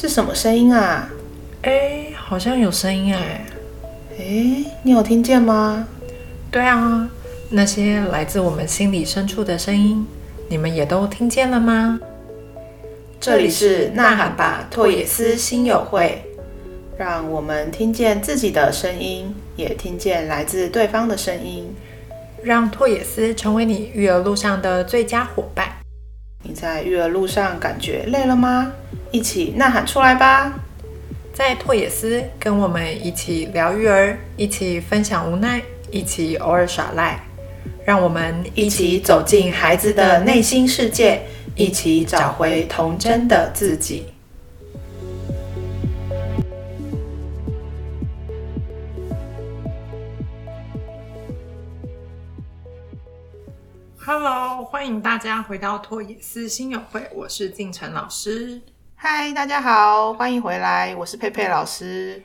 是什么声音啊？哎，好像有声音哎。哎，你有听见吗？对啊，那些来自我们心里深处的声音，你们也都听见了吗？这里是呐喊吧拓野斯心友会，让我们听见自己的声音，也听见来自对方的声音，让拓野斯成为你育儿路上的最佳伙伴。你在育儿路上感觉累了吗？一起呐喊出来吧！在拓野思，跟我们一起聊育儿，一起分享无奈，一起偶尔耍赖，让我们一起走进孩子的内心世界，一起找回童真的自己。Hello，欢迎大家回到拓野斯新友会，我是静晨老师。嗨，大家好，欢迎回来，我是佩佩老师。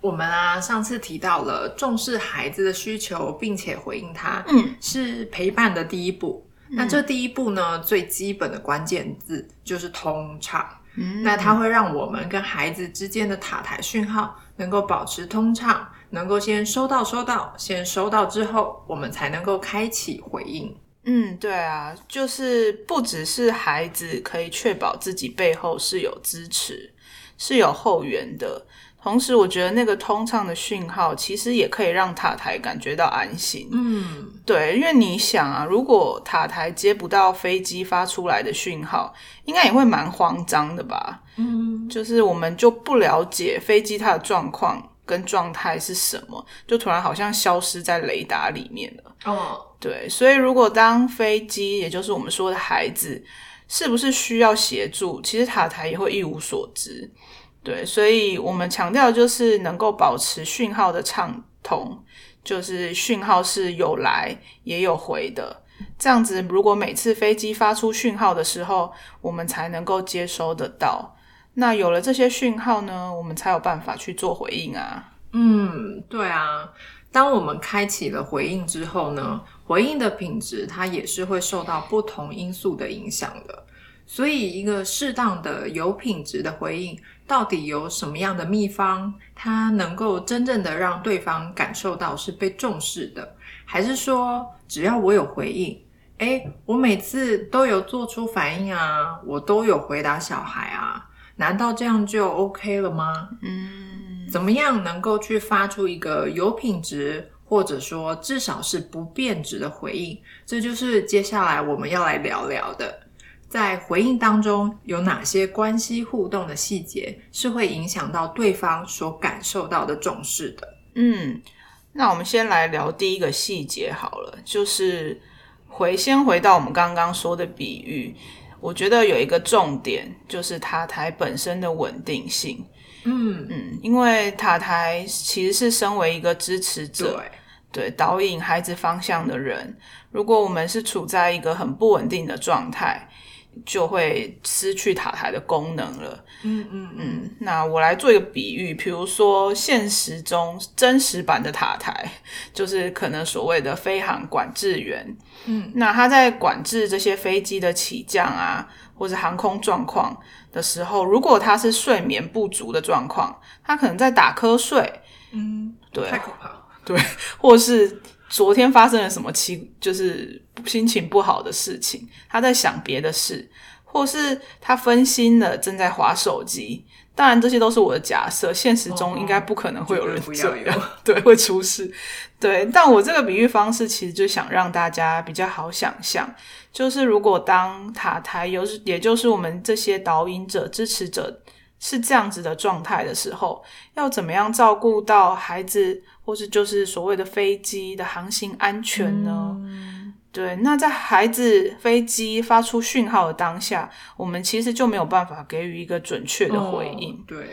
我们啊，上次提到了重视孩子的需求，并且回应他，嗯，是陪伴的第一步。那这第一步呢，最基本的关键字就是通畅。嗯，那它会让我们跟孩子之间的塔台讯号能够保持通畅，能够先收到收到，先收到之后，我们才能够开启回应。嗯，对啊，就是不只是孩子可以确保自己背后是有支持、是有后援的，同时我觉得那个通畅的讯号其实也可以让塔台感觉到安心。嗯，对，因为你想啊，如果塔台接不到飞机发出来的讯号，应该也会蛮慌张的吧？嗯，就是我们就不了解飞机它的状况。跟状态是什么？就突然好像消失在雷达里面了。哦，对，所以如果当飞机，也就是我们说的孩子，是不是需要协助？其实塔台也会一无所知。对，所以我们强调就是能够保持讯号的畅通，就是讯号是有来也有回的。这样子，如果每次飞机发出讯号的时候，我们才能够接收得到。那有了这些讯号呢，我们才有办法去做回应啊。嗯，对啊。当我们开启了回应之后呢，回应的品质它也是会受到不同因素的影响的。所以，一个适当的有品质的回应，到底有什么样的秘方，它能够真正的让对方感受到是被重视的？还是说，只要我有回应，诶，我每次都有做出反应啊，我都有回答小孩啊？难道这样就 OK 了吗？嗯，怎么样能够去发出一个有品质，或者说至少是不变质的回应？这就是接下来我们要来聊聊的。在回应当中，有哪些关系互动的细节是会影响到对方所感受到的重视的？嗯，那我们先来聊第一个细节好了，就是回先回到我们刚刚说的比喻。我觉得有一个重点就是塔台本身的稳定性。嗯嗯，因为塔台其实是身为一个支持者，对导引孩子方向的人。如果我们是处在一个很不稳定的状态。就会失去塔台的功能了。嗯嗯嗯。那我来做一个比喻，比如说现实中真实版的塔台，就是可能所谓的飞航管制员。嗯，那他在管制这些飞机的起降啊，或者航空状况的时候，如果他是睡眠不足的状况，他可能在打瞌睡。嗯，对，太可怕。对，或是。昨天发生了什么奇，就是心情不好的事情，他在想别的事，或是他分心了，正在划手机。当然，这些都是我的假设，现实中应该不可能会有人这样，对，会出事。对，但我这个比喻方式其实就想让大家比较好想象，就是如果当塔台有，也就是我们这些导引者、支持者。是这样子的状态的时候，要怎么样照顾到孩子，或是就是所谓的飞机的航行安全呢？对，那在孩子飞机发出讯号的当下，我们其实就没有办法给予一个准确的回应。对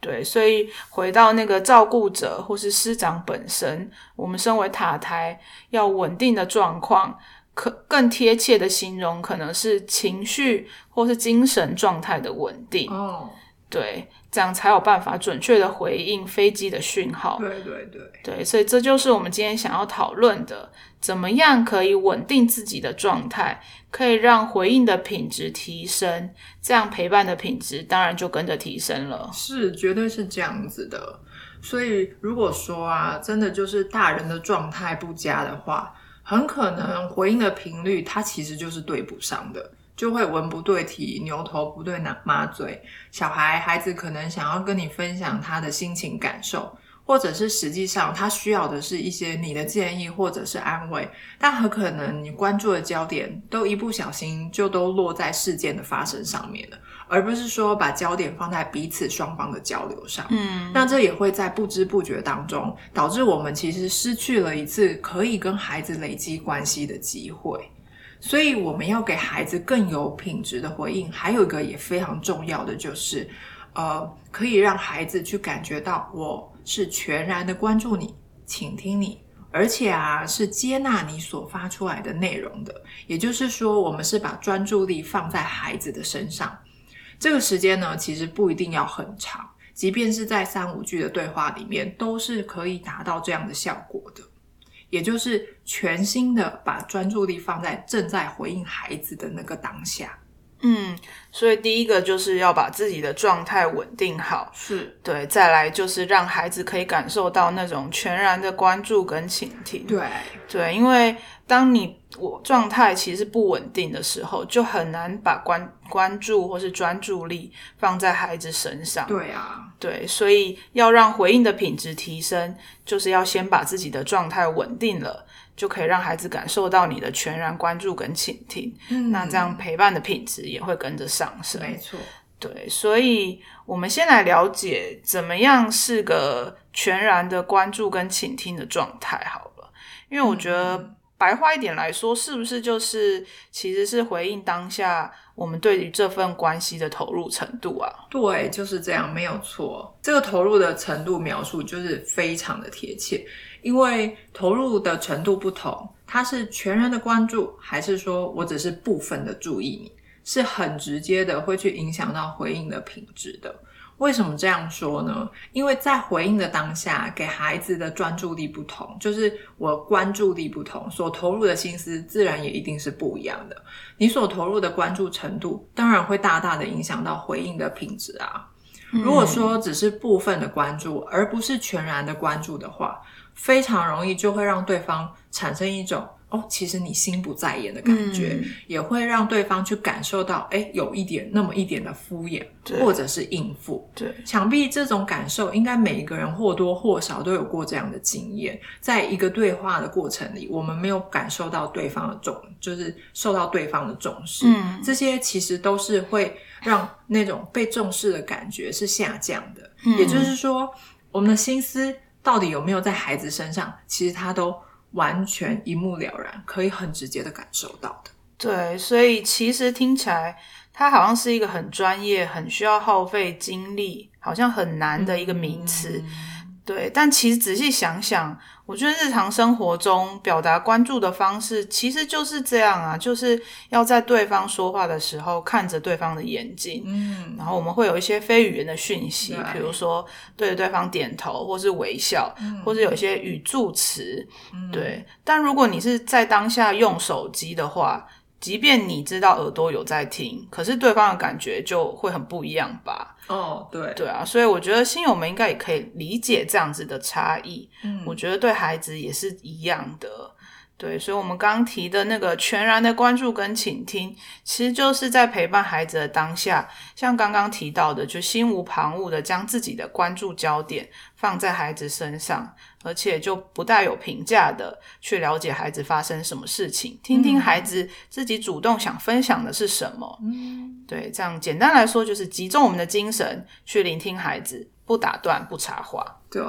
对，所以回到那个照顾者或是师长本身，我们身为塔台要稳定的状况，可更贴切的形容可能是情绪或是精神状态的稳定。哦。对，这样才有办法准确的回应飞机的讯号。对对对，对，所以这就是我们今天想要讨论的，怎么样可以稳定自己的状态，可以让回应的品质提升，这样陪伴的品质当然就跟着提升了。是，绝对是这样子的。所以如果说啊，真的就是大人的状态不佳的话，很可能回应的频率它其实就是对不上的。就会文不对题，牛头不对马马嘴。小孩孩子可能想要跟你分享他的心情感受，或者是实际上他需要的是一些你的建议或者是安慰，但很可能你关注的焦点都一不小心就都落在事件的发生上面了，而不是说把焦点放在彼此双方的交流上。嗯，那这也会在不知不觉当中导致我们其实失去了一次可以跟孩子累积关系的机会。所以我们要给孩子更有品质的回应，还有一个也非常重要的就是，呃，可以让孩子去感觉到我是全然的关注你、倾听你，而且啊是接纳你所发出来的内容的。也就是说，我们是把专注力放在孩子的身上。这个时间呢，其实不一定要很长，即便是在三五句的对话里面，都是可以达到这样的效果的。也就是全心的把专注力放在正在回应孩子的那个当下。嗯，所以第一个就是要把自己的状态稳定好，是对。再来就是让孩子可以感受到那种全然的关注跟倾听。对对，因为当你我状态其实不稳定的时候，就很难把关关注或是专注力放在孩子身上。对啊，对，所以要让回应的品质提升，就是要先把自己的状态稳定了。就可以让孩子感受到你的全然关注跟倾听，嗯，那这样陪伴的品质也会跟着上升。没错，对，所以我们先来了解怎么样是个全然的关注跟倾听的状态好了，因为我觉得白话一点来说，是不是就是其实是回应当下我们对于这份关系的投入程度啊？对，就是这样，没有错。这个投入的程度描述就是非常的贴切。因为投入的程度不同，他是全然的关注，还是说我只是部分的注意你，是很直接的会去影响到回应的品质的。为什么这样说呢？因为在回应的当下，给孩子的专注力不同，就是我关注力不同，所投入的心思自然也一定是不一样的。你所投入的关注程度，当然会大大的影响到回应的品质啊。如果说只是部分的关注，而不是全然的关注的话，非常容易就会让对方产生一种哦，其实你心不在焉的感觉，也会让对方去感受到，哎，有一点那么一点的敷衍，或者是应付。对，想必这种感受，应该每一个人或多或少都有过这样的经验。在一个对话的过程里，我们没有感受到对方的重，就是受到对方的重视。嗯，这些其实都是会让那种被重视的感觉是下降的。也就是说，我们的心思。到底有没有在孩子身上？其实他都完全一目了然，可以很直接的感受到的。对，所以其实听起来，它好像是一个很专业、很需要耗费精力，好像很难的一个名词。对，但其实仔细想想。我觉得日常生活中表达关注的方式其实就是这样啊，就是要在对方说话的时候看着对方的眼睛，嗯，然后我们会有一些非语言的讯息，比如说对着对方点头，或是微笑，或者有一些语助词，对。但如果你是在当下用手机的话，即便你知道耳朵有在听，可是对方的感觉就会很不一样吧？哦，对，对啊，所以我觉得新友们应该也可以理解这样子的差异。嗯，我觉得对孩子也是一样的。对，所以，我们刚刚提的那个全然的关注跟倾听，其实就是在陪伴孩子的当下，像刚刚提到的，就心无旁骛的将自己的关注焦点放在孩子身上，而且就不带有评价的去了解孩子发生什么事情，听听孩子自己主动想分享的是什么。嗯，对，这样简单来说，就是集中我们的精神去聆听孩子，不打断，不插话。对。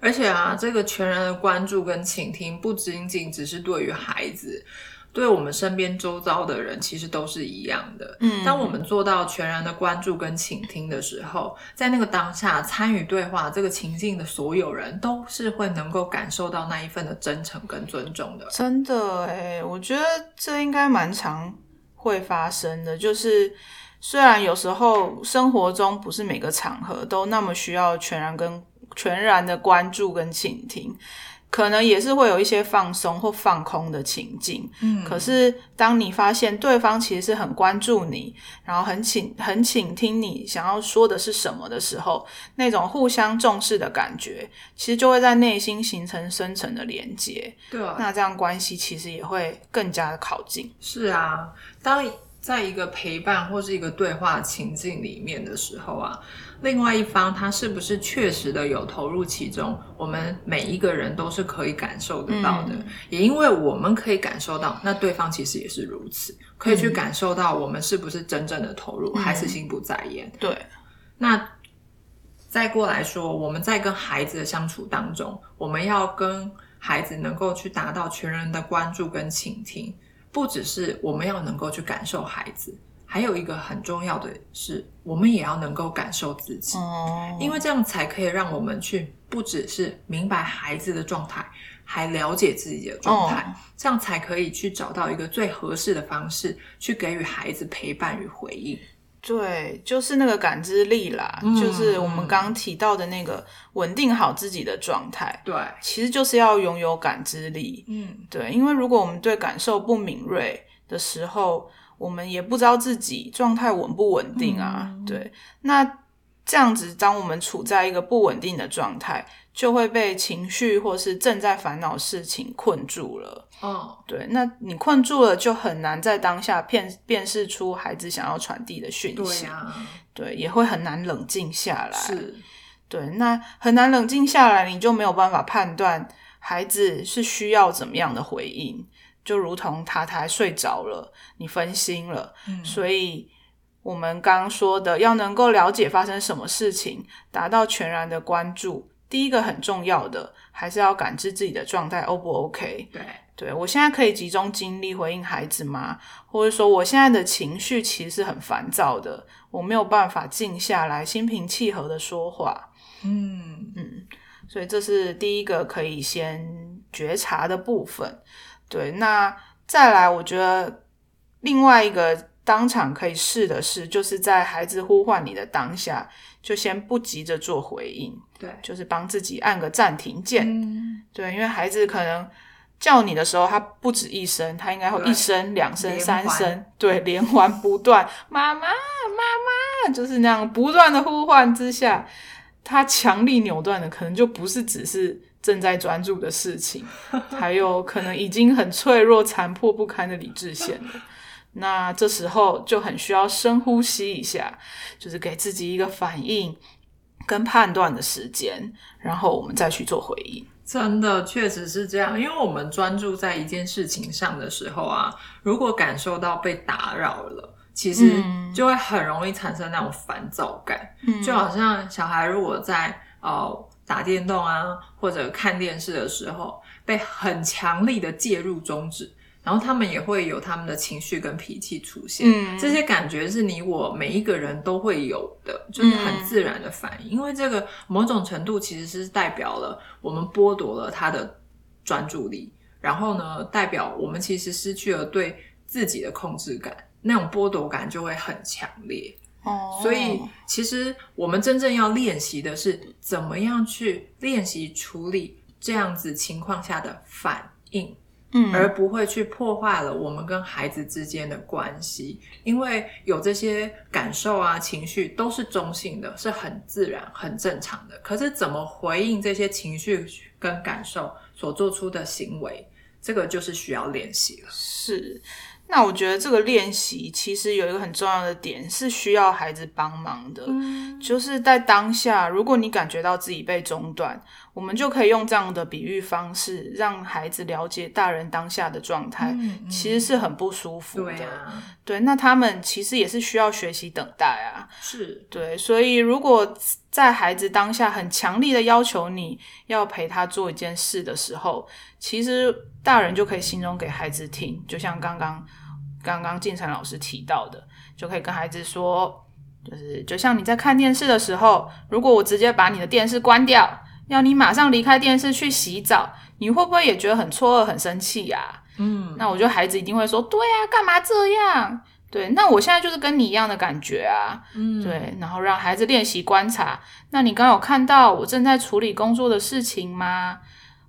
而且啊，这个全然的关注跟倾听，不仅仅只是对于孩子，对我们身边周遭的人，其实都是一样的。嗯，当我们做到全然的关注跟倾听的时候，在那个当下参与对话这个情境的所有人都是会能够感受到那一份的真诚跟尊重的。真的诶，我觉得这应该蛮常会发生的，就是虽然有时候生活中不是每个场合都那么需要全然跟全然的关注跟倾听。可能也是会有一些放松或放空的情境，嗯，可是当你发现对方其实是很关注你，然后很倾很倾听你想要说的是什么的时候，那种互相重视的感觉，其实就会在内心形成深层的连接。对啊，那这样关系其实也会更加的靠近。是啊，当在一个陪伴或是一个对话情境里面的时候啊。另外一方他是不是确实的有投入其中？我们每一个人都是可以感受得到的，也因为我们可以感受到，那对方其实也是如此，可以去感受到我们是不是真正的投入，还是心不在焉。对，那再过来说，我们在跟孩子的相处当中，我们要跟孩子能够去达到全人的关注跟倾听，不只是我们要能够去感受孩子。还有一个很重要的是，我们也要能够感受自己，因为这样才可以让我们去不只是明白孩子的状态，还了解自己的状态，这样才可以去找到一个最合适的方式去给予孩子陪伴与回应。对，就是那个感知力啦，就是我们刚提到的那个稳定好自己的状态。对，其实就是要拥有感知力。嗯，对，因为如果我们对感受不敏锐的时候，我们也不知道自己状态稳不稳定啊，对，那这样子，当我们处在一个不稳定的状态，就会被情绪或是正在烦恼事情困住了。哦，对，那你困住了，就很难在当下辨辨识出孩子想要传递的讯息。对啊，对，也会很难冷静下来。是，对，那很难冷静下来，你就没有办法判断孩子是需要怎么样的回应。就如同他他睡着了，你分心了，所以我们刚刚说的，要能够了解发生什么事情，达到全然的关注。第一个很重要的，还是要感知自己的状态 O 不 OK？对，对我现在可以集中精力回应孩子吗？或者说我现在的情绪其实是很烦躁的，我没有办法静下来，心平气和的说话。嗯嗯，所以这是第一个可以先觉察的部分。对，那再来，我觉得另外一个当场可以试的是，就是在孩子呼唤你的当下，就先不急着做回应，对，就是帮自己按个暂停键。嗯，对，因为孩子可能叫你的时候，他不止一声，他应该会一声、两声、三声，对，连环不断，妈妈，妈妈，就是那样不断的呼唤之下，他强力扭断的可能就不是只是。正在专注的事情，还有可能已经很脆弱、残破不堪的理智线了。那这时候就很需要深呼吸一下，就是给自己一个反应跟判断的时间，然后我们再去做回应。真的确实是这样，因为我们专注在一件事情上的时候啊，如果感受到被打扰了，其实就会很容易产生那种烦躁感。嗯，就好像小孩如果在呃。打电动啊，或者看电视的时候，被很强力的介入终止，然后他们也会有他们的情绪跟脾气出现。嗯，这些感觉是你我每一个人都会有的，就是很自然的反应。因为这个某种程度其实是代表了我们剥夺了他的专注力，然后呢，代表我们其实失去了对自己的控制感，那种剥夺感就会很强烈。哦，所以其实我们真正要练习的是怎么样去练习处理这样子情况下的反应，嗯，而不会去破坏了我们跟孩子之间的关系。因为有这些感受啊、情绪都是中性的，是很自然、很正常的。可是怎么回应这些情绪跟感受所做出的行为，这个就是需要练习了。是。那我觉得这个练习其实有一个很重要的点是需要孩子帮忙的，就是在当下，如果你感觉到自己被中断，我们就可以用这样的比喻方式，让孩子了解大人当下的状态，其实是很不舒服的。对，那他们其实也是需要学习等待啊。是对，所以如果在孩子当下很强力的要求你要陪他做一件事的时候，其实大人就可以形容给孩子听，就像刚刚。刚刚晋晨老师提到的，就可以跟孩子说，就是就像你在看电视的时候，如果我直接把你的电视关掉，要你马上离开电视去洗澡，你会不会也觉得很错愕、很生气呀？嗯，那我觉得孩子一定会说，对呀，干嘛这样？对，那我现在就是跟你一样的感觉啊，嗯，对，然后让孩子练习观察。那你刚有看到我正在处理工作的事情吗？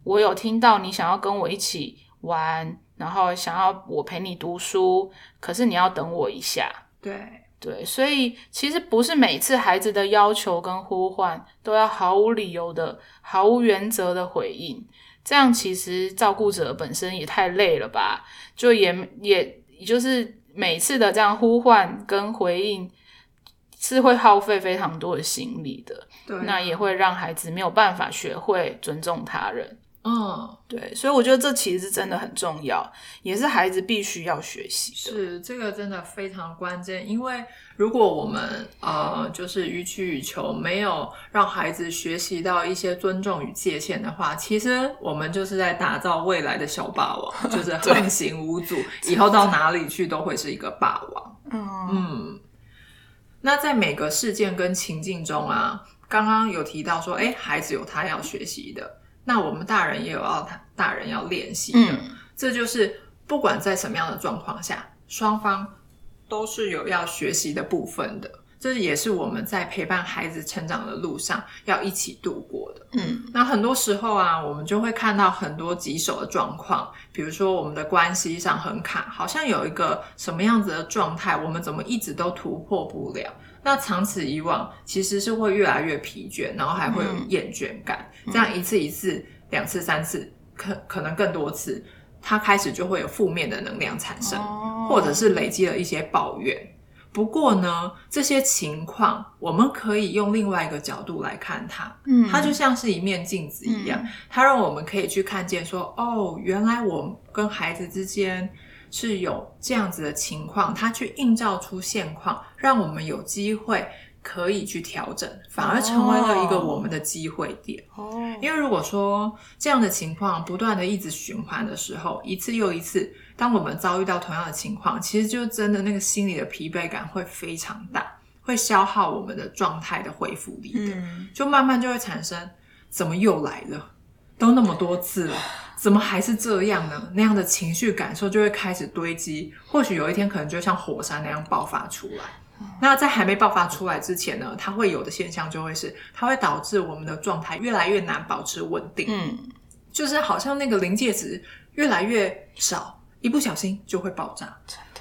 我有听到你想要跟我一起玩，然后想要我陪你读书，可是你要等我一下。对，对，所以其实不是每次孩子的要求跟呼唤都要毫无理由的、毫无原则的回应，这样其实照顾者本身也太累了吧？就也也也就是每次的这样呼唤跟回应，是会耗费非常多的心力的，对，那也会让孩子没有办法学会尊重他人。嗯，对，所以我觉得这其实是真的很重要，也是孩子必须要学习的。是这个真的非常关键，因为如果我们呃就是予取予求，没有让孩子学习到一些尊重与界限的话，其实我们就是在打造未来的小霸王，就是横行无阻，以后到哪里去都会是一个霸王。嗯嗯，那在每个事件跟情境中啊，刚刚有提到说，哎，孩子有他要学习的。那我们大人也有要大人要练习的，嗯这就是不管在什么样的状况下，双方都是有要学习的部分的。这也是我们在陪伴孩子成长的路上要一起度过的。嗯那很多时候啊，我们就会看到很多棘手的状况，比如说我们的关系上很卡，好像有一个什么样子的状态，我们怎么一直都突破不了？那长此以往，其实是会越来越疲倦，然后还会有厌倦感。这样一次一次、两次、三次，可可能更多次，它开始就会有负面的能量产生，哦或者是累积了一些抱怨。不过呢，这些情况我们可以用另外一个角度来看它，嗯。它就像是一面镜子一样，它让我们可以去看见说，哦，原来我跟孩子之间是有这样子的情况，它去映照出现况，让我们有机会可以去调整，反而成为了一个我们的机会点。哦，因为如果说这样的情况不断的一直循环的时候，一次又一次，当我们遭遇到同样的情况，其实就真的那个心理的疲惫感会非常大，会消耗我们的状态的恢复力的，嗯就慢慢就会产生怎么又来了，都那么多次了。怎么还是这样呢？那样的情绪感受就会开始堆积，或许有一天可能就像火山那样爆发出来。那在还没爆发出来之前呢，它会有的现象就会是，它会导致我们的状态越来越难保持稳定，嗯就是好像那个临界值越来越少，一不小心就会爆炸。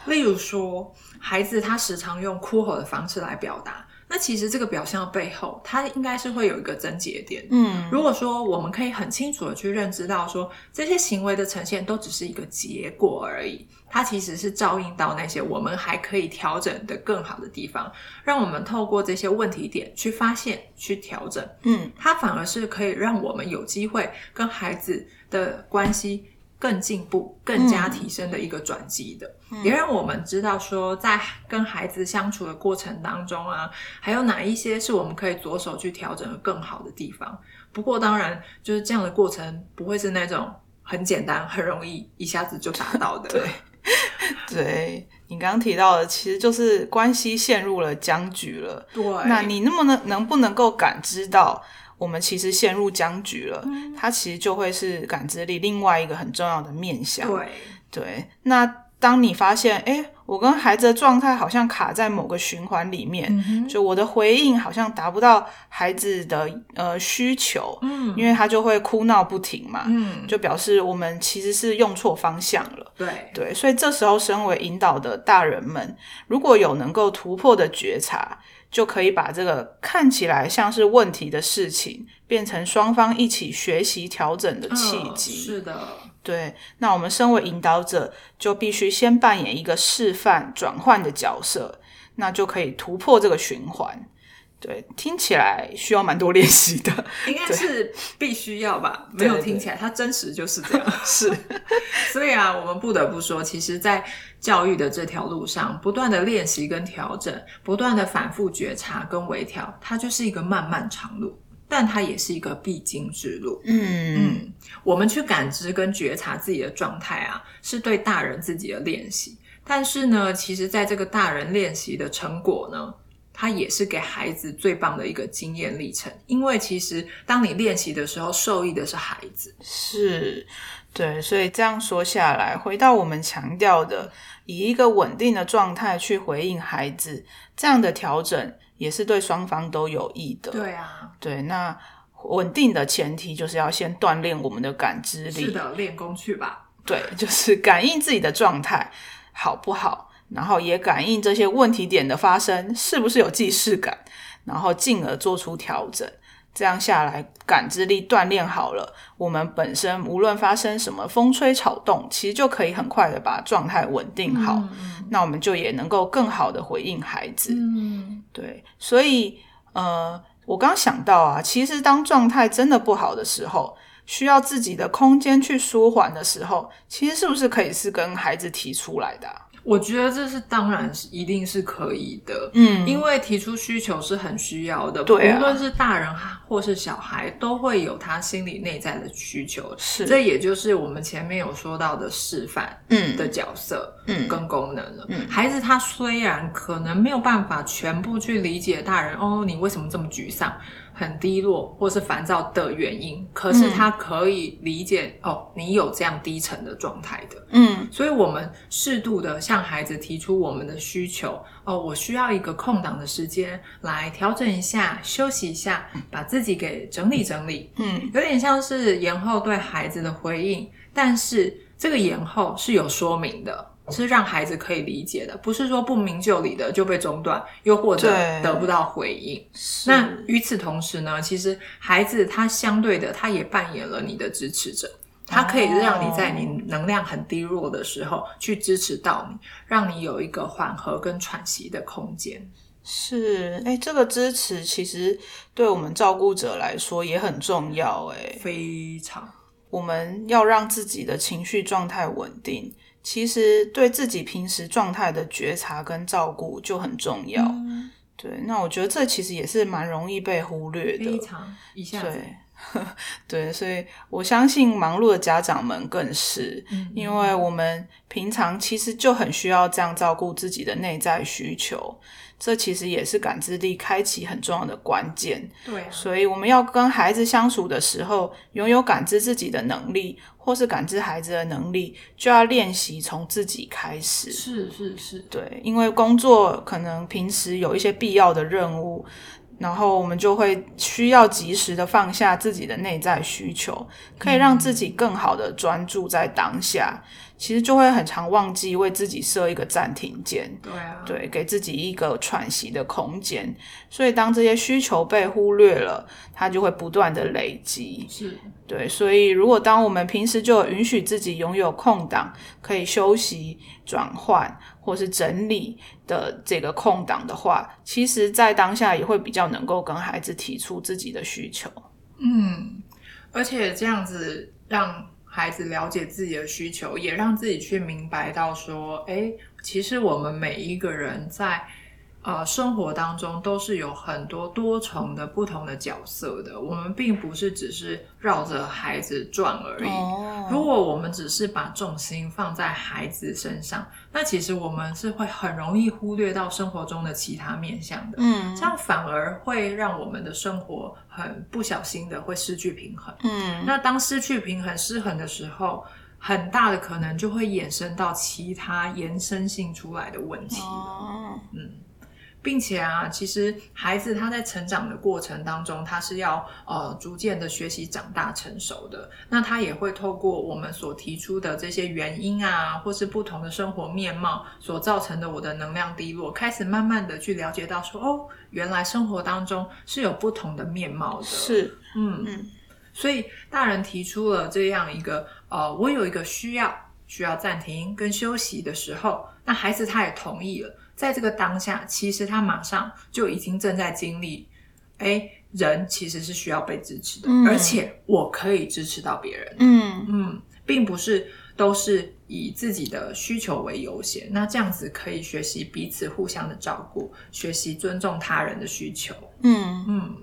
例如说，孩子他时常用哭吼的方式来表达，那其实这个表象的背后，它应该是会有一个症结点。嗯如果说我们可以很清楚的去认知到说，这些行为的呈现都只是一个结果而已，它其实是照应到那些我们还可以调整的更好的地方，让我们透过这些问题点去发现、去调整，嗯它反而是可以让我们有机会跟孩子的关系更进步、更加提升的一个转机的，也让我们知道说，在跟孩子相处的过程当中啊，还有哪一些是我们可以着手去调整的更好的地方。不过，当然就是这样的过程不会是那种很简单、很容易一下子就达到的。对对你刚刚提到的，其实就是关系陷入了僵局了。对，那你那么能能不能够感知到，我们其实陷入僵局了？嗯它其实就会是感知力另外一个很重要的面向。对对，那当你发现，哎，我跟孩子的状态好像卡在某个循环里面，嗯就我的回应好像达不到孩子的呃需求，嗯因为他就会哭闹不停嘛，嗯，就表示我们其实是用错方向了。对对，所以这时候身为引导的大人们，如果有能够突破的觉察，就可以把这个看起来像是问题的事情，变成双方一起学习调整的契嗯机。是的，对，那我们身为引导者，就必须先扮演一个示范转换的角色，那就可以突破这个循环。对，听起来需要蛮多练习的。应该是必须要吧？没有听起来，它真实就是这样。是，所以啊，我们不得不说，其实，在教育的这条路上，不断的练习跟调整，不断的反复觉察跟微调，它就是一个漫漫长路，但它也是一个必经之路。嗯嗯，我们去感知跟觉察自己的状态啊，是对大人自己的练习。但是呢，其实在这个大人练习的成果呢，它也是给孩子最棒的一个经验历程。因为其实当你练习的时候，受益的是孩子。是，对，所以这样说下来，回到我们强调的，以一个稳定的状态去回应孩子，这样的调整也是对双方都有益的。对啊，对，那稳定的前提就是要先锻炼我们的感知力。是的，练功去吧。对，就是感应自己的状态好不好，然后也感应这些问题点的发生是不是有既视感，然后进而做出调整。这样下来，感知力锻炼好了，我们本身无论发生什么风吹草动，其实就可以很快的把状态稳定好。那我们就也能够更好的回应孩子。嗯，对，所以呃，我刚想到啊，其实当状态真的不好的时候，需要自己的空间去舒缓的时候，其实是不是可以是跟孩子提出来的啊？我觉得这是当然是一定是可以的，嗯因为提出需求是很需要的，对啊无论是大人或是小孩，都会有他心理内在的需求。是这也就是我们前面有说到的示范嗯的角色嗯跟功能了。嗯孩子他虽然可能没有办法全部去理解大人哦，你为什么这么沮丧、很低落或是烦躁的原因，可是嗯他可以理解、哦，你有这样低沉的状态的。嗯所以，我们适度的向孩子提出我们的需求。哦，我需要一个空档的时间来调整一下、休息一下，把自己给整理整理，嗯有点像是延后对孩子的回应。但是，这个延后是有说明的，是让孩子可以理解的，不是说不明就里的就被中断，又或者得不到回应。是那与此同时呢，其实孩子他相对的，他也扮演了你的支持者，他可以让你在你能量很低落的时候去支持到你，让你有一个缓和跟喘息的空间。是，哎，这个支持其实对我们照顾者来说也很重要，哎，非常我们要让自己的情绪状态稳定，其实对自己平时状态的觉察跟照顾就很重要。嗯对，那我觉得这其实也是蛮容易被忽略的。非常一下子，对，对，所以我相信忙碌的家长们更是，嗯因为我们平常其实就很需要这样照顾自己的内在需求，这其实也是感知力开启很重要的关键。对啊，所以我们要跟孩子相处的时候，拥有感知自己的能力，或是感知孩子的能力，就要练习从自己开始。是是是，对，因为工作可能平时有一些必要的任务，然后我们就会需要及时的放下自己的内在需求，可以让自己更好的专注在当下。其实就会很常忘记为自己设一个暂停键，对啊，对，给自己一个喘息的空间。所以当这些需求被忽略了，它就会不断的累积。是对，所以如果当我们平时就允许自己拥有空档，可以休息、转换或是整理的这个空档的话，其实在当下也会比较能够跟孩子提出自己的需求。嗯，而且这样子让孩子了解自己的需求，也让自己去明白到说，哎，其实我们每一个人在呃生活当中都是有很多多重的不同的角色的，我们并不是只是绕着孩子转而已。哦如果我们只是把重心放在孩子身上，那其实我们是会很容易忽略到生活中的其他面向的。嗯这样反而会让我们的生活很不小心的会失去平衡。嗯那当失去平衡、失衡的时候，很大的可能就会衍生到其他延伸性出来的问题嗯，并且啊，其实孩子他在成长的过程当中，他是要呃逐渐的学习长大成熟的。那他也会透过我们所提出的这些原因啊，或是不同的生活面貌所造成的我的能量低落，开始慢慢的去了解到说，哦，原来生活当中是有不同的面貌的。，是嗯嗯所以大人提出了这样一个呃，我有一个需要需要暂停跟休息的时候，那孩子他也同意了。在这个当下，其实他马上就已经正在经历，哎，人其实是需要被支持的，嗯而且我可以支持到别人。嗯嗯，并不是都是以自己的需求为优先。那这样子可以学习彼此互相的照顾，学习尊重他人的需求。嗯嗯，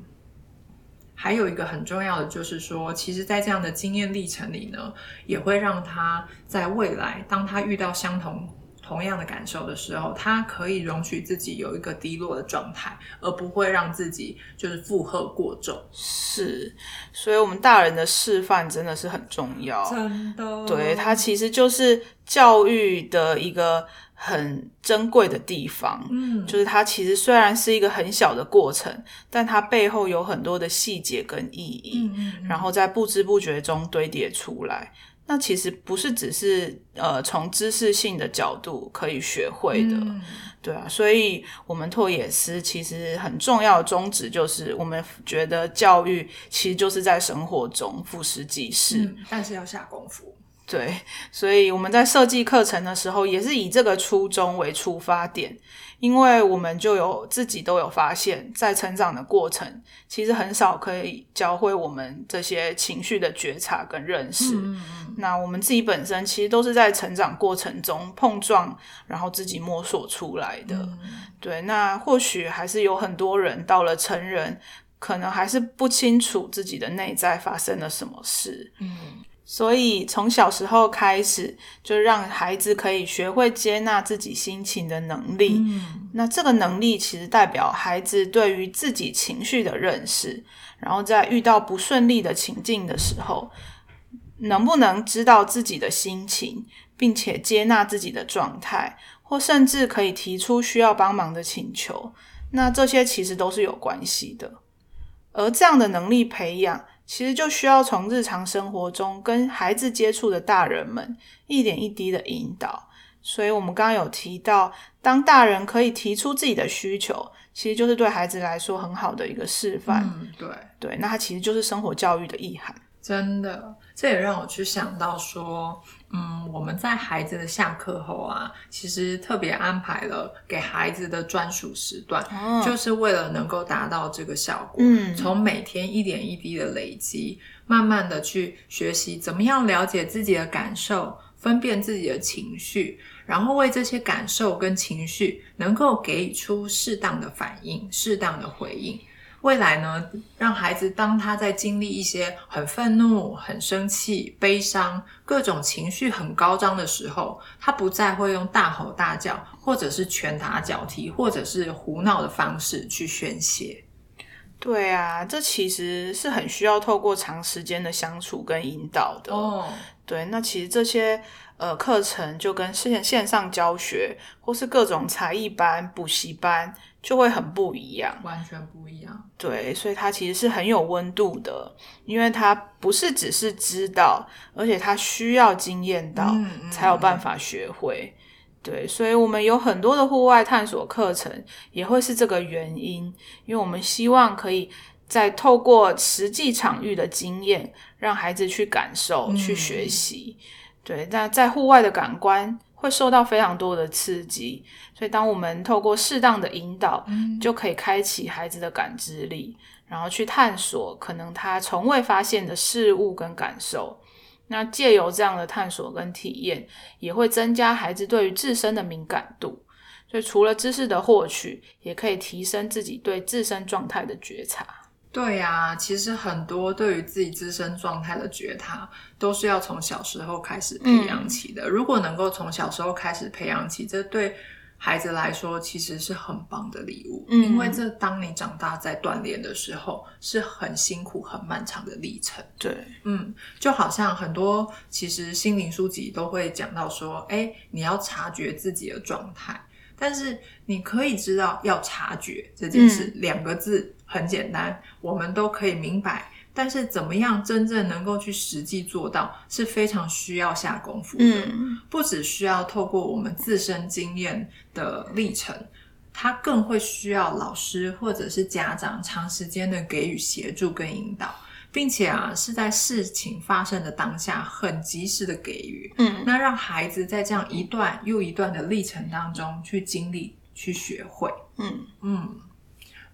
还有一个很重要的就是说，其实，在这样的经验历程里呢，也会让他在未来，当他遇到相同同样的感受的时候，他可以容许自己有一个低落的状态，而不会让自己就是负荷过重。是，所以我们大人的示范真的是很重要。真的，对，他其实就是教育的一个很珍贵的地方。嗯，就是它其实虽然是一个很小的过程，但它背后有很多的细节跟意义，嗯嗯，然后在不知不觉中堆叠出来。那其实不是只是呃从知识性的角度可以学会的，嗯对啊，所以我们拓野思其实很重要的宗旨就是，我们觉得教育其实就是在生活中俯拾即是，嗯，但是要下功夫。对，所以我们在设计课程的时候，也是以这个初衷为出发点，因为我们就有自己都有发现，在成长的过程，其实很少可以教会我们这些情绪的觉察跟认识。嗯那我们自己本身其实都是在成长过程中碰撞，然后自己摸索出来的。嗯对，那或许还是有很多人到了成人，可能还是不清楚自己的内在发生了什么事。嗯所以从小时候开始，就让孩子可以学会接纳自己心情的能力。嗯那这个能力其实代表孩子对于自己情绪的认识，然后在遇到不顺利的情境的时候，能不能知道自己的心情，并且接纳自己的状态，或甚至可以提出需要帮忙的请求，那这些其实都是有关系的。而这样的能力培养，其实就需要从日常生活中跟孩子接触的大人们一点一滴的引导。所以，我们刚刚有提到，当大人可以提出自己的需求，其实就是对孩子来说很好的一个示范。嗯，对。对，那它其实就是生活教育的意涵。真的，这也让我去想到说，嗯，我们在孩子的下课后啊，其实特别安排了给孩子的专属时段，哦就是为了能够达到这个效果。嗯从每天一点一滴的累积，慢慢的去学习怎么样了解自己的感受，分辨自己的情绪，然后为这些感受跟情绪能够给予出适当的反应、适当的回应。未来呢，让孩子当他在经历一些很愤怒、很生气、悲伤各种情绪很高涨的时候，他不再会用大吼大叫，或者是拳打脚踢，或者是胡闹的方式去宣泄。对啊，这其实是很需要透过长时间的相处跟引导的。哦，对，那其实这些呃课程就跟线线上教学或是各种才艺班、补习班就会很不一样。完全不一样。对，所以它其实是很有温度的，因为它不是只是知道，而且它需要经验到才有办法学会。对，所以我们有很多的户外探索课程，也会是这个原因，因为我们希望可以在透过实际场域的经验，让孩子去感受、去学习。对，那在户外的感官会受到非常多的刺激，所以当我们透过适当的引导，嗯就可以开启孩子的感知力，然后去探索可能他从未发现的事物跟感受。那借由这样的探索跟体验，也会增加孩子对于自身的敏感度。所以除了知识的获取，也可以提升自己对自身状态的觉察。对呀、其实很多对于自己自身状态的觉察，都是要从小时候开始培养起的。如果能够从小时候开始培养起，这对孩子来说其实是很棒的礼物。嗯因为这当你长大在锻炼的时候，是很辛苦、很漫长的历程。对，嗯，就好像很多其实心灵书籍都会讲到说，哎，你要察觉自己的状态，但是你可以知道要察觉这件事，两个字很简单，我们都可以明白。但是怎么样真正能够去实际做到，是非常需要下功夫的。嗯，不只需要透过我们自身经验的历程，它更会需要老师或者是家长长时间的给予协助跟引导，并且啊是在事情发生的当下很及时的给予，嗯，那让孩子在这样一段又一段的历程当中去经历、去学会。嗯，嗯，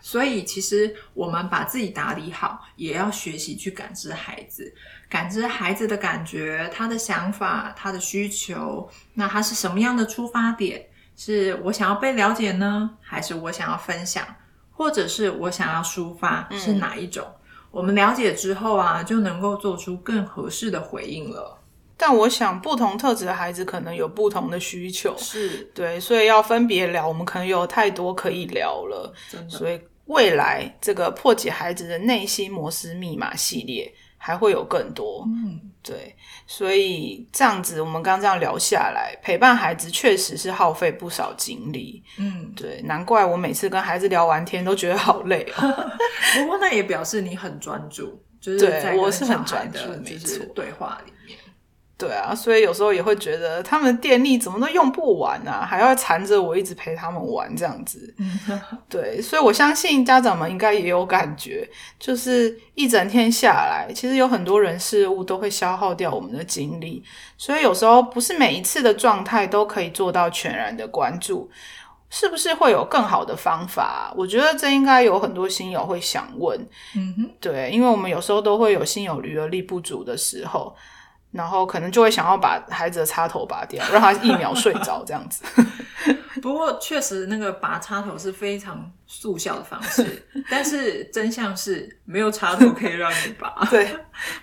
所以其实我们把自己打理好，也要学习去感知孩子，感知孩子的感觉、他的想法、他的需求。那他是什么样的出发点？是我想要被了解呢，还是我想要分享，或者是我想要抒发？嗯是哪一种？我们了解之后啊，就能够做出更合适的回应了。但我想不同特质的孩子可能有不同的需求，是对，所以要分别聊，我们可能有太多可以聊了，真的。所以未来这个破解孩子的内心摩斯密码系列还会有更多。嗯，对，所以这样子，我们刚这样聊下来，陪伴孩子确实是耗费不少精力。嗯，对，难怪我每次跟孩子聊完天都觉得好累哦。不过那也表示你很专注，就是对在跟我是很专的注没就是错对话里面。对啊，所以有时候也会觉得他们的电力怎么都用不完啊，还要缠着我一直陪他们玩这样子。对，所以我相信家长们应该也有感觉，就是一整天下来，其实有很多人事物都会消耗掉我们的精力，所以有时候不是每一次的状态都可以做到全然的关注。是不是会有更好的方法？我觉得这应该有很多新友会想问。嗯哼，对，因为我们有时候都会有心有余而力不足的时候，然后可能就会想要把孩子的插头拔掉，让他一秒睡着这样子。不过确实那个拔插头是非常速效的方式，但是真相是没有插头可以让你拔。对，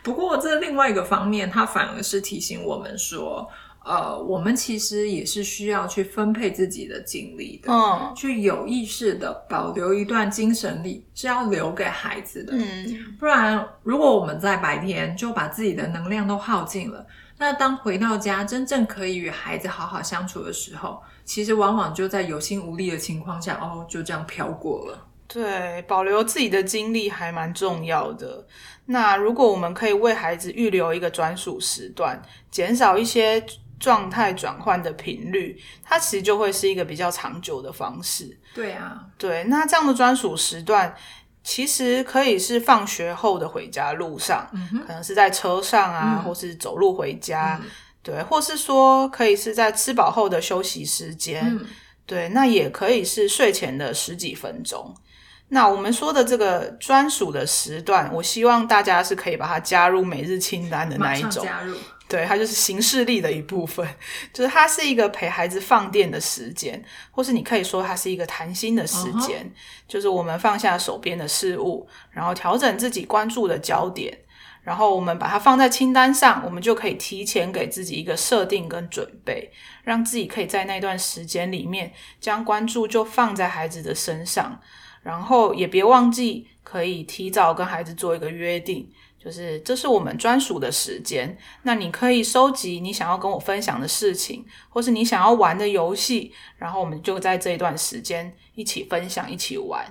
不过这另外一个方面，它反而是提醒我们说，呃，我们其实也是需要去分配自己的精力的。嗯去有意识的保留一段精神力，是要留给孩子的。嗯，不然，如果我们在白天就把自己的能量都耗尽了，那当回到家真正可以与孩子好好相处的时候，其实往往就在有心无力的情况下，哦，就这样飘过了。对，保留自己的精力还蛮重要的。那如果我们可以为孩子预留一个专属时段，减少一些状态转换的频率，它其实就会是一个比较长久的方式。对啊，对，那这样的专属时段，其实可以是放学后的回家路上，嗯，可能是在车上啊，嗯或是走路回家，嗯对，或是说可以是在吃饱后的休息时间，嗯对，那也可以是睡前的十几分钟。那我们说的这个专属的时段，我希望大家是可以把它加入每日清单的那一种，加入。对，它就是形式力的一部分，就是它是一个陪孩子放电的时间，或是你可以说它是一个谈心的时间就是我们放下手边的事物，然后调整自己关注的焦点，然后我们把它放在清单上，我们就可以提前给自己一个设定跟准备，让自己可以在那段时间里面将关注就放在孩子的身上，然后也别忘记可以提早跟孩子做一个约定。就是这是我们专属的时间，那你可以收集你想要跟我分享的事情，或是你想要玩的游戏，然后我们就在这一段时间一起分享、一起玩。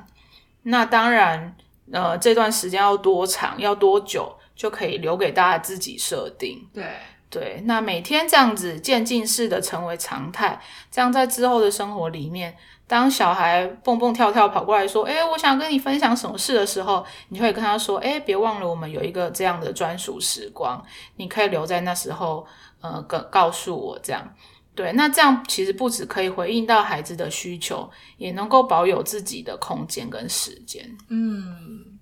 那当然，呃，这段时间要多长、要多久，就可以留给大家自己设定。对，对，那每天这样子渐进式的成为常态，这样在之后的生活里面，当小孩蹦蹦跳跳跑过来说：“诶，我想跟你分享什么事的时候，你就会跟他说：‘诶，别忘了我们有一个这样的专属时光，你可以留在那时候，呃，跟告诉我这样。’对，那这样其实不只可以回应到孩子的需求，也能够保有自己的空间跟时间。嗯，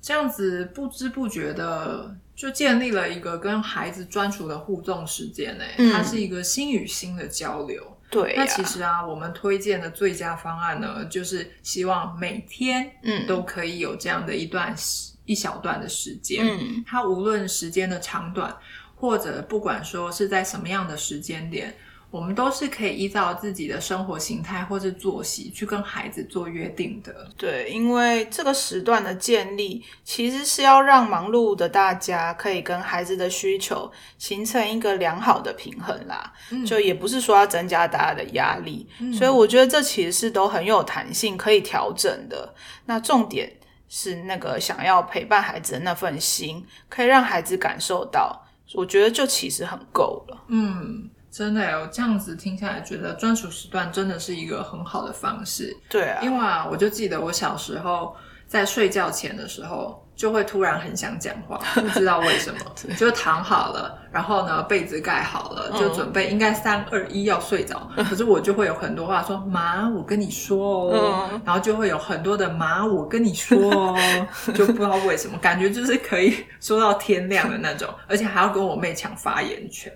这样子不知不觉的就建立了一个跟孩子专属的互动时间呢、嗯它是一个心与心的交流。对呀、那其实啊，我们推荐的最佳方案呢，就是希望每天嗯都可以有这样的一段时一小段的时间。嗯它无论时间的长短，或者不管说是在什么样的时间点，我们都是可以依照自己的生活形态或是作息去跟孩子做约定的。对，因为这个时段的建立，其实是要让忙碌的大家可以跟孩子的需求形成一个良好的平衡啦。嗯就也不是说要增加大家的压力，嗯所以我觉得这其实是都很有弹性，可以调整的。那重点是那个想要陪伴孩子的那份心，可以让孩子感受到，我觉得就其实很够了。嗯，真的有这样子听下来，觉得专属时段真的是一个很好的方式。对啊，因为啊，我就记得我小时候在睡觉前的时候，就会突然很想讲话，不知道为什么，就躺好了，然后呢被子盖好了，就准备应该三二一要睡着，可是我就会有很多话说妈，我跟你说哦，嗯。然后就会有很多的妈，我跟你说哦，就不知道为什么，感觉就是可以说到天亮的那种，而且还要跟我妹抢发言权，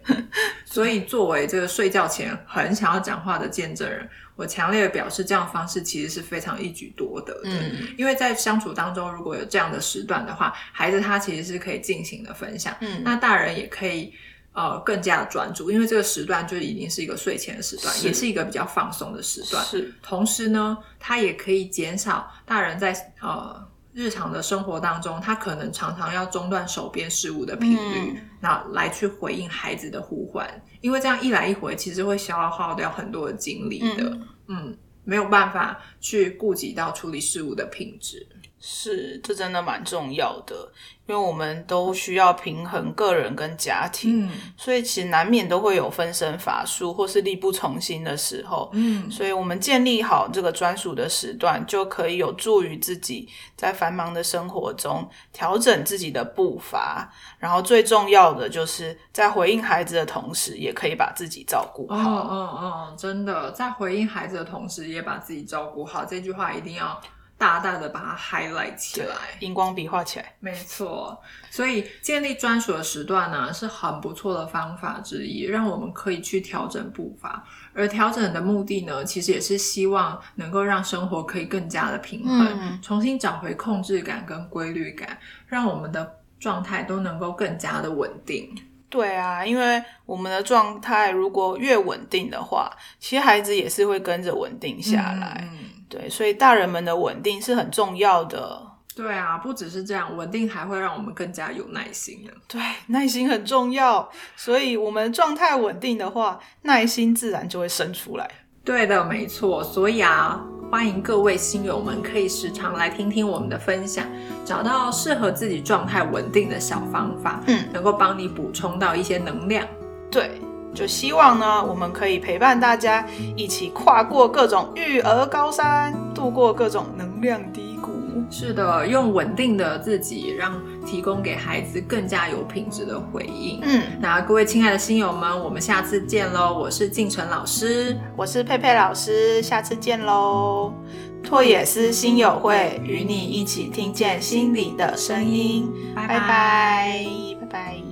所以作为这个睡觉前很想要讲话的见证人。我强烈的表示，这样的方式其实是非常一举多得的。嗯因为在相处当中，如果有这样的时段的话，孩子他其实是可以尽情的分享，嗯那大人也可以呃更加专注，因为这个时段就已经是一个睡前的时段，是也是一个比较放松的时段。是同时呢，他也可以减少大人在呃日常的生活当中，他可能常常要中断手边事物的频率，嗯。那来去回应孩子的呼唤，因为这样一来一回，其实会消耗掉很多的精力的，嗯。嗯没有办法去顾及到处理事物的品质。是，这真的蛮重要的，因为我们都需要平衡个人跟家庭，嗯所以其实难免都会有分身乏术或是力不从心的时候。嗯，所以，我们建立好这个专属的时段，就可以有助于自己在繁忙的生活中调整自己的步伐。然后，最重要的就是在回应孩子的同时，也可以把自己照顾哦好。嗯嗯，真的，在回应孩子的同时，也把自己照顾好，这句话一定要大大的把它 highlight 起来。，荧光笔画起来。没错，所以建立专属的时段呢，是很不错的方法之一，让我们可以去调整步伐。而调整的目的呢，其实也是希望能够让生活可以更加的平衡，嗯重新找回控制感跟规律感，让我们的状态都能够更加的稳定。对啊，因为我们的状态如果越稳定的话，其实孩子也是会跟着稳定下来。对，所以大人们的稳定是很重要的。对啊，不只是这样，稳定还会让我们更加有耐心的。对，耐心很重要。所以我们状态稳定的话，耐心自然就会生出来。对的，没错。所以啊，欢迎各位新友们可以时常来听听我们的分享，找到适合自己状态稳定的小方法，嗯，能够帮你补充到一些能量。对，就希望呢，我们可以陪伴大家一起跨过各种育儿高山，度过各种能量低谷。是的，用稳定的自己，让提供给孩子更加有品质的回应。嗯，那各位亲爱的新友们，我们下次见喽！我是静晨老师，我是佩佩老师，下次见喽！拓野思心友会与你一起听见心里的声音，拜拜拜，拜拜。